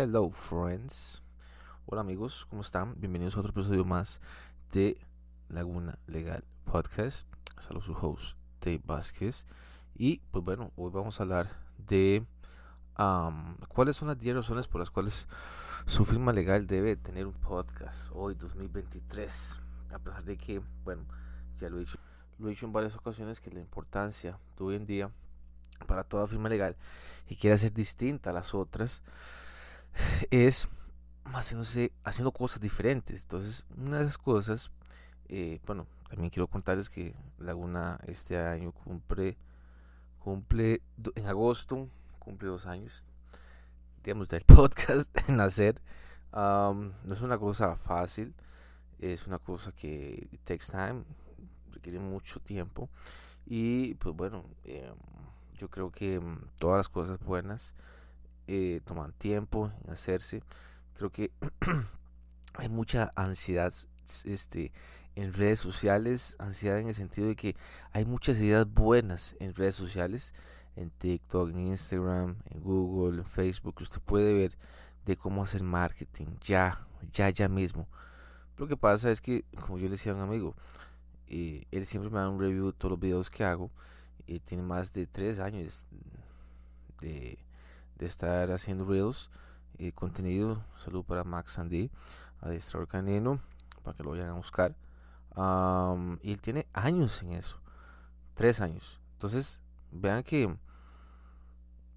Hello friends. Hola amigos, ¿cómo están? Bienvenidos a otro episodio más de Laguna Legal Podcast. Saludos su host, Dave Vázquez. Y pues bueno, hoy vamos a hablar de cuáles son las 10 razones por las cuales su firma legal debe tener un podcast hoy 2023. A pesar de que, bueno, ya lo he dicho, lo he dicho en varias ocasiones que la importancia de hoy en día para toda firma legal y quiere ser distinta a las otras es haciendo cosas diferentes. Entonces, una de esas cosas, eh, bueno, también quiero contarles que Laguna este año cumple, cumple en agosto, cumple dos años, digamos, del podcast en hacer. no es una cosa fácil, es una cosa que takes time, requiere mucho tiempo. Y pues bueno, eh, yo creo que mm, todas las cosas buenas eh, toman tiempo en hacerse. Creo que hay mucha ansiedad este, en redes sociales, ansiedad en el sentido de que hay muchas ideas buenas en redes sociales, en TikTok, en Instagram, en Google, en Facebook, usted puede ver de cómo hacer marketing ya, ya, ya mismo. Lo que pasa es que, como yo le decía a un amigo, eh, él siempre me da un review de todos los videos que hago y tiene más de tres años estar haciendo reels y contenido. Salud para Max Andy, adiestrador canino, para que lo vayan a buscar. y él tiene años en eso, tres años. Entonces, vean que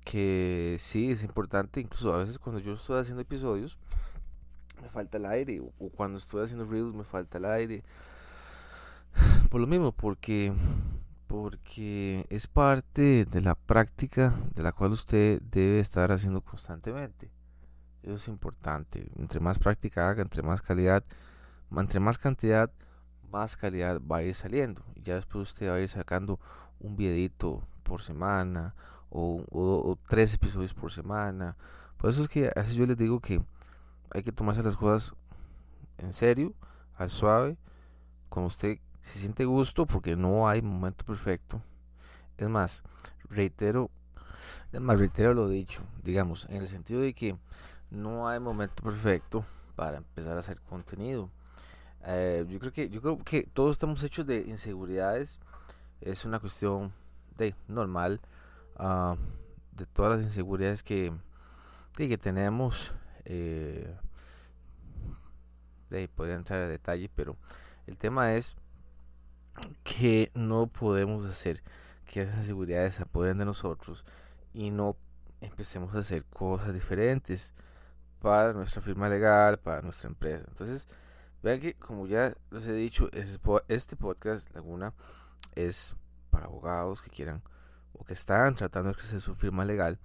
que sí es importante, incluso a veces cuando yo estoy haciendo episodios me falta el aire o cuando estoy haciendo reels me falta el aire. Por lo mismo, porque porque es parte de la práctica de la cual usted debe estar haciendo constantemente. Eso es importante. Entre más práctica haga, entre más calidad, entre más cantidad, más calidad va a ir saliendo. Y ya después usted va a ir sacando un videito por semana o, tres episodios por semana. Por eso es que a veces yo les digo que hay que tomarse las cosas en serio, al suave, con usted se siente gusto porque no hay momento perfecto. Es más, reitero, es más, reitero lo dicho, digamos, en el sentido de que no hay momento perfecto para empezar a hacer contenido. Eh, yo creo que yo creo que todos estamos hechos de inseguridades. Es una cuestión de normal uh, de todas las inseguridades que, que tenemos. Eh, podría entrar a detalle, pero el tema es que no podemos hacer que esas inseguridades se apoderen de nosotros y no empecemos a hacer cosas diferentes para nuestra firma legal, para nuestra empresa. Entonces, vean que como ya les he dicho, este podcast Laguna es para abogados que quieran o que están tratando de crecer su firma legal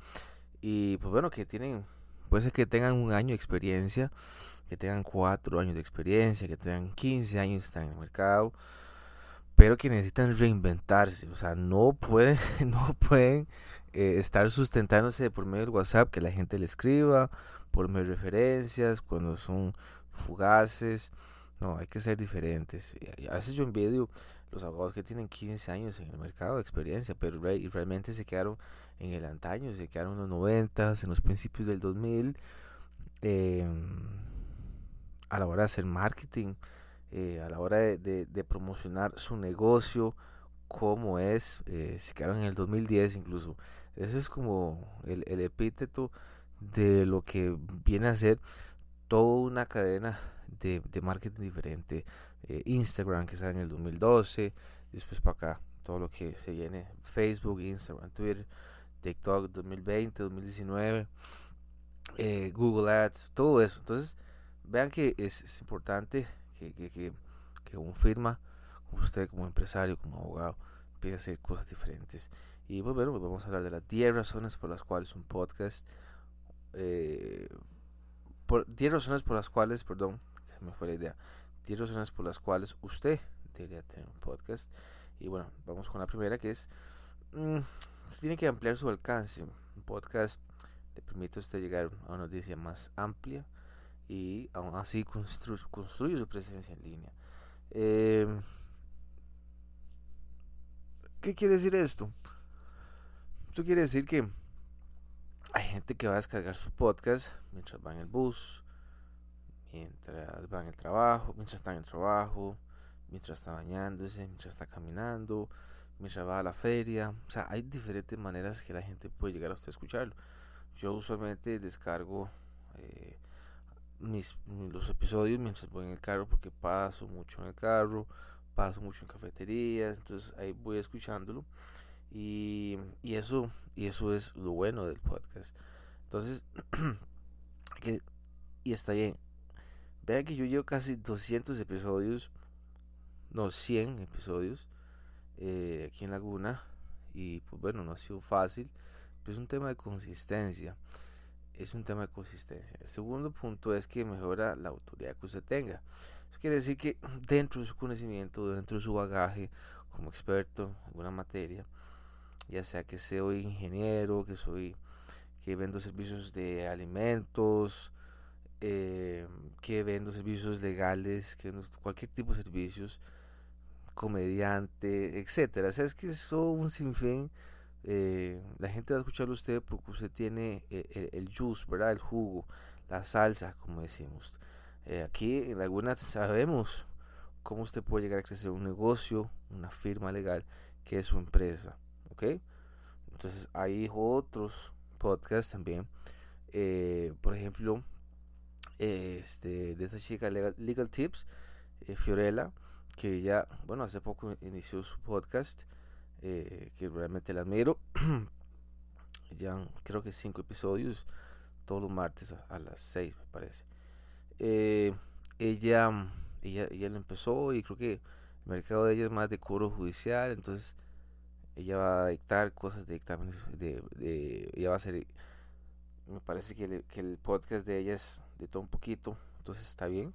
y pues bueno, que tienen, puede ser que tengan un año de experiencia, que tengan cuatro años de experiencia, que tengan 15 años estar en el mercado pero que necesitan reinventarse, o sea, no pueden, no pueden eh, estar sustentándose por medio del WhatsApp, que la gente le escriba, por medio de referencias, cuando son fugaces, no, hay que ser diferentes. a veces yo envidio los abogados que tienen 15 años en el mercado de experiencia, pero realmente se quedaron en el antaño, se quedaron en los 90, en los principios del 2000, em, a la hora de hacer marketing eh, a la hora de, promocionar su negocio, como es, eh, se quedaron en el 2010 incluso. Ese es como el, epíteto de lo que viene a ser toda una cadena de, marketing diferente. Eh, Instagram que sale en el 2012, después para acá todo lo que se viene, Facebook, Instagram, Twitter, TikTok 2020, 2019, Google Ads, todo eso. Entonces, vean que es importante que, que, que, un firma, como usted, como empresario, como abogado, pide hacer cosas diferentes. Y pues, bueno, pues vamos a hablar de las 10 razones por las cuales un podcast, eh, por 10 razones por las cuales, perdón, se me fue la idea, 10 razones por las cuales usted debería tener un podcast. Y bueno, vamos con la primera que es, mmm, tiene que ampliar su alcance. Un podcast le permite a usted llegar a una audiencia más amplia y aún así construye su presencia en línea. Em, ¿Qué quiere decir esto? Esto quiere decir que hay gente que va a descargar su podcast mientras va en el bus, mientras va en el trabajo, mientras está en el trabajo, mientras está bañándose, mientras está caminando, mientras va a la feria. O sea, hay diferentes maneras que la gente puede llegar a usted a escucharlo. Yo usualmente descargo eh, mis, los episodios mientras voy en el carro porque paso mucho en el carro, paso mucho en cafeterías, entonces ahí voy escuchándolo. Y, y eso y eso es lo bueno del podcast. Entonces, que, y está bien. Vean que yo llevo casi 200 episodios, no 100 episodios eh, aquí en Laguna. Y pues bueno, no ha sido fácil, pero es un tema de consistencia. Es un tema de consistencia. El segundo punto es que mejora la autoridad que usted tenga. Eso quiere decir que dentro de su conocimiento, dentro de su bagaje como experto en alguna materia, ya sea que soy ingeniero, que soy que vendo servicios de alimentos, eh, que vendo servicios legales, que vendo cualquier tipo de servicios, comediante, etcétera. O sea, es que es un sinfín. Eh, la gente va a escucharlo usted porque usted tiene eh, el, juice, ¿verdad? El jugo, la salsa, como decimos. aquí en Laguna sabemos cómo usted puede llegar a crecer un negocio, una firma legal, que es su empresa. ¿Ok? Entonces hay otros podcasts también. por ejemplo, este, de esta chica Legal, Tips, eh, Fiorella, que ya, bueno, hace poco inició su podcast, eh, que realmente la admiro. ya creo que cinco episodios, todos los martes a, las seis, me parece. Eh, ella, ella, ella lo empezó y creo que el mercado de ella es más de cobro judicial, entonces ella va a dictar cosas de dictámenes, de, de, ella va a hacer me parece que, que, el podcast de ella es de todo un poquito, entonces está bien.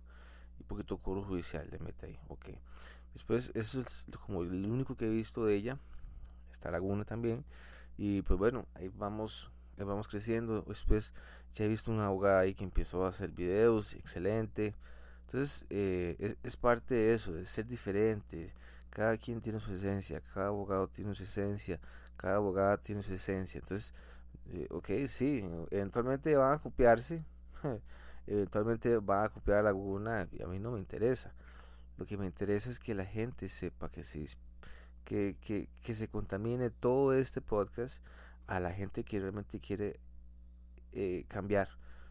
Y poquito coro judicial le mete ahí, ok. Después, eso es como el único que he visto de ella. Está Laguna también. Y pues bueno, ahí vamos, vamos creciendo. Después ya he visto una abogada ahí que empezó a hacer videos, excelente. Entonces, eh, es, es, parte de eso, de ser diferente. Cada quien tiene su esencia, cada abogado tiene su esencia, cada abogada tiene su esencia. Entonces, eh, ok, sí, eventualmente van a copiarse, eventualmente van a copiar a Laguna y a mí no me interesa. Lo que me interesa es que la gente sepa que se, que, que, que se contamine todo este podcast a la gente que realmente quiere eh, cambiar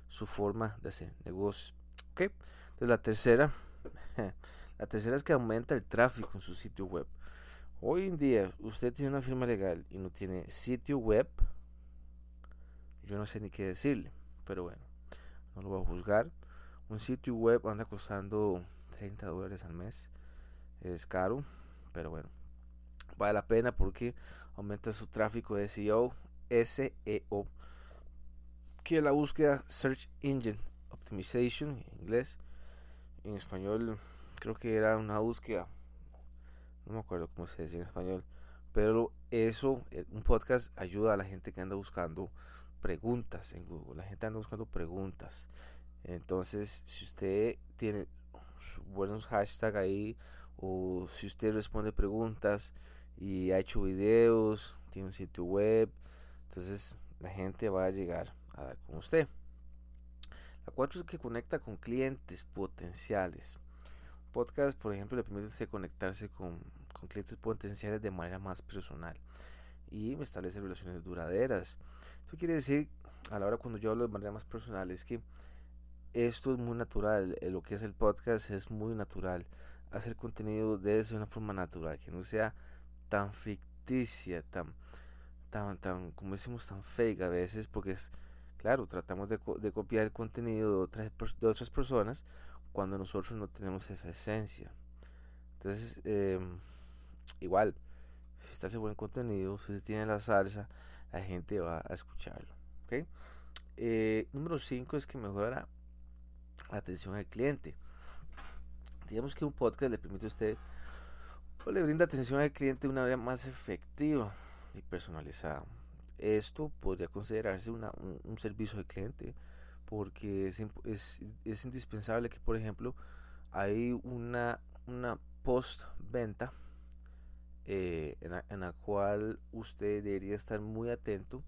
su forma de hacer negocios. ¿ok? Entonces la tercera, la tercera es que aumenta el tráfico en su sitio web. Hoy en día usted tiene una firma legal y no tiene sitio web, yo no sé ni qué decirle, pero bueno, no lo voy a juzgar. Un sitio web anda costando 30 dólares al mes. Es caro, pero bueno, vale la pena porque aumenta su tráfico de SEO, SEO, que es la búsqueda Search Engine Optimization en inglés. En español creo que era una búsqueda, no me acuerdo cómo se decía en español, pero eso, eh, un podcast ayuda a la gente que anda buscando preguntas en Google. La gente anda buscando preguntas. Entonces, si usted tiene buenos hashtags ahí, o si usted responde preguntas y ha hecho videos, tiene un sitio web, entonces la gente va a llegar a dar con usted. La cuatro es que conecta con clientes potenciales. Podcast, por ejemplo, le permite conectarse con, con clientes potenciales de manera más personal y establece relaciones duraderas. Esto quiere decir, a la hora cuando yo hablo de manera más personal, es que esto es muy natural, eh, lo que es el podcast es muy natural. Hacer contenido debe una forma natural, que no sea tan ficticia, tan, tan, tan, como decimos, tan fake a veces, porque es, claro, tratamos de, copiar el contenido de otras, personas cuando nosotros no tenemos esa esencia. Entonces, em, igual, si está hace buen contenido, si tiene la salsa, la gente va a escucharlo. ¿okay? Eh, número 5 es que mejora la atención al cliente. Digamos que un podcast le permite a usted o le brinda atención al cliente de una manera más efectiva y personalizada. Esto podría considerarse una, un, servicio de cliente porque es, es, es, indispensable que, por ejemplo, hay una, una post-venta eh, en, la, cual usted debería estar muy atento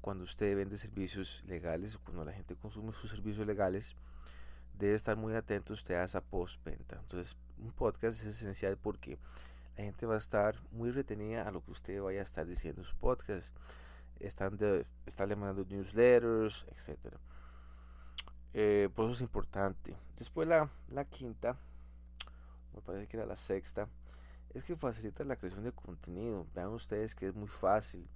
cuando usted vende servicios legales, cuando la gente consume sus servicios legales, debe estar muy atento usted a esa postventa. Entonces, un podcast es esencial porque la gente va a estar muy retenida a lo que usted vaya a estar diciendo en su podcast. Están, de, están le mandando newsletters, etc. Eh, por eso es importante. Después la, la quinta, me parece que era la sexta, es que facilita la creación de contenido. Vean ustedes que es muy fácil.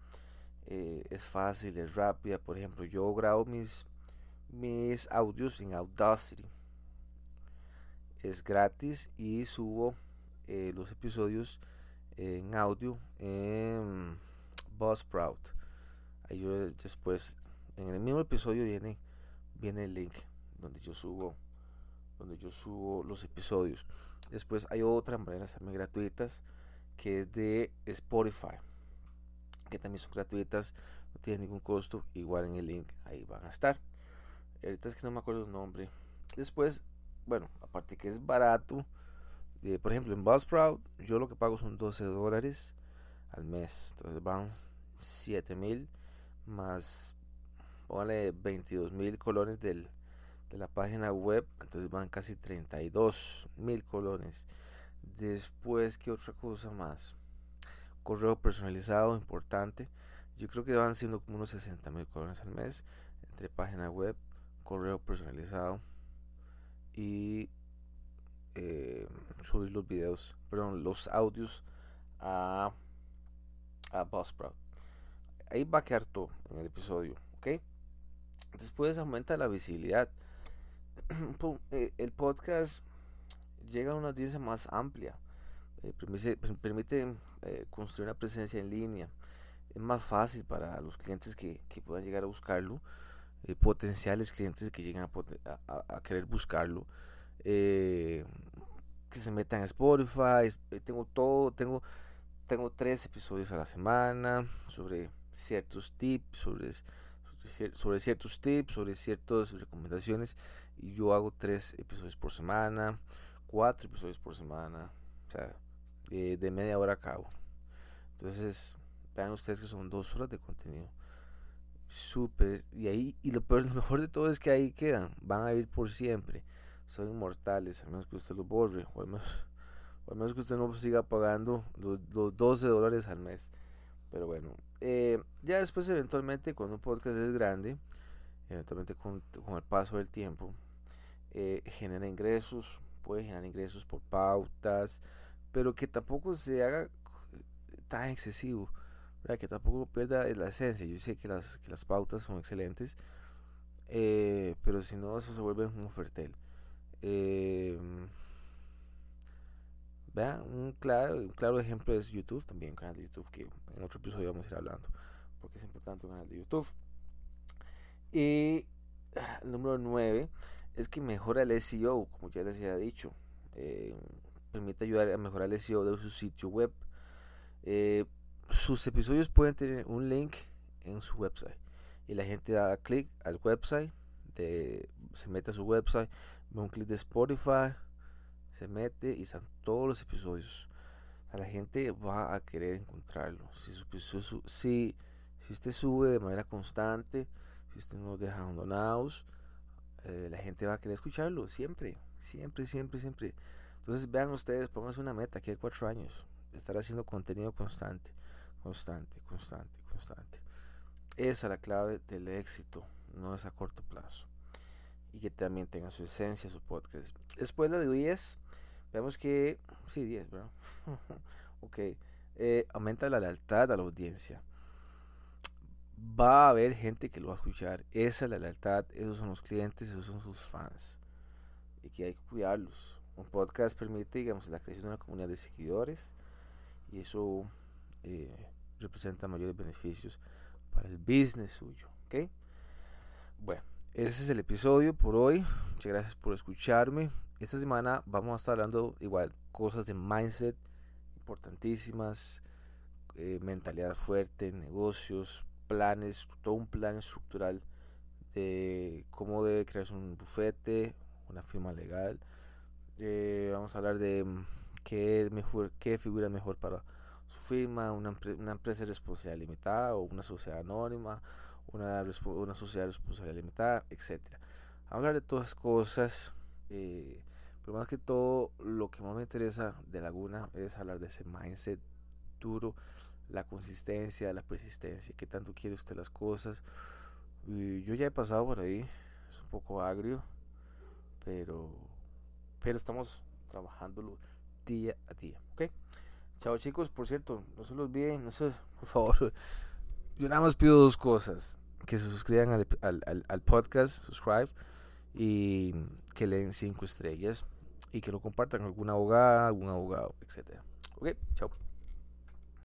Eh, es fácil, es rápida. Por ejemplo, yo grabo mis, mis audios en Audacity. Es gratis y subo eh, los episodios en audio en Buzzsprout. Ahí después, en el mismo episodio viene, viene el link donde yo subo donde yo subo los episodios. Después hay otras maneras también gratuitas que es de Spotify, que también son gratuitas, no tienen ningún costo, igual en el link ahí van a estar. Ahorita es que no me acuerdo el nombre. Después, bueno, aparte que es barato, por ejemplo en Buzzsprout yo lo que pago son 12 dólares al mes, entonces van 7 mil más, póngale 22 mil colones del de la página web, entonces van casi 32 mil colones. Después, ¿qué otra cosa más? Correo personalizado, importante. Yo creo que van siendo como unos 60 mil colones al mes entre página web, correo personalizado y eh, subir los videos, perdón, los audios a, a Buzzsprout. Ahí va a quedar todo en el episodio, ¿ok? Después aumenta la visibilidad. Eh, el podcast llega a una audiencia más amplia, eh, permite, eh, construir una presencia en línea, es más fácil para los clientes que, puedan llegar a buscarlo, potenciales clientes que lleguen a, querer buscarlo, que se metan a Spotify, tengo todo, tengo, tengo tres episodios a la semana sobre ciertos tips, sobre sobre ciertos tips, sobre ciertas recomendaciones. Y yo hago tres episodios por semana, cuatro episodios por semana, o sea, de, media hora a cabo. Entonces, vean ustedes que son dos horas de contenido. Súper. Y ahí, y lo, peor, lo mejor de todo es que ahí quedan, van a vivir por siempre. Son inmortales, al menos que usted los borre, o al menos, que usted no siga pagando los, los 12 dólares al mes. Pero bueno, eh, ya después eventualmente cuando un podcast es grande, eventualmente con, el paso del tiempo, eh, genera ingresos, puede generar ingresos por pautas, pero que tampoco se haga tan excesivo, que tampoco pierda la esencia. Yo sé que las, que las pautas son excelentes, eh, pero si no, eso se vuelve un ofertel. Eh, un claro, un claro ejemplo es YouTube, también un canal de YouTube que en otro episodio vamos a ir hablando, porque es importante un canal de YouTube. Y ah, el número 9 es que mejora el SEO, como ya les había dicho. Eh, permite ayudar a mejorar el SEO de su sitio web. Eh, sus episodios pueden tener un link en su website y la gente da clic al website, se mete a su website, ve un clic de Spotify se mete y están todos los episodios. la gente va a querer encontrarlo. Si, si usted sube de manera constante, si usted no deja abandonados, eh, la gente va a querer escucharlo siempre, siempre, siempre, siempre. Entonces vean ustedes, pónganse una meta, que hay cuatro años, estar haciendo contenido constante, constante, constante, constante. Esa es la clave del éxito, no es a corto plazo y que también tenga su esencia, su podcast. Después la de 10, vemos que, sí, 10, ¿verdad? ok, eh, aumenta la lealtad a la audiencia. Va a haber gente que lo va a escuchar. Esa es la lealtad, esos son los clientes, esos son sus fans. Y que hay que cuidarlos. Un podcast permite, digamos, la creación de una comunidad de seguidores y eso eh, representa mayores beneficios para el business suyo. ¿ok? Bueno, ese es el episodio por hoy. Muchas gracias por escucharme. Esta semana vamos a estar hablando igual cosas de mindset importantísimas, eh, mentalidad fuerte, negocios, planes, todo un plan estructural de cómo debe crearse un bufete, una firma legal. Eh, vamos a hablar de qué, mejor, qué figura mejor para firma, una, una empresa de responsabilidad limitada o una sociedad anónima una, una sociedad responsable limitada, etc. Hablar de todas cosas, eh, pero más que todo, lo que más me interesa de Laguna es hablar de ese mindset duro, la consistencia, la persistencia, qué tanto quiere usted las cosas. Yo ya he pasado por ahí, es un poco agrio, pero, pero estamos trabajándolo día a día, ¿ok? Chao chicos, por cierto, no se los olviden, no se, por favor, yo nada más pido dos cosas, que se suscriban al, al, podcast, subscribe, y que le den cinco estrellas y que lo compartan con alguna abogada, algún abogado, etc. Ok, chao.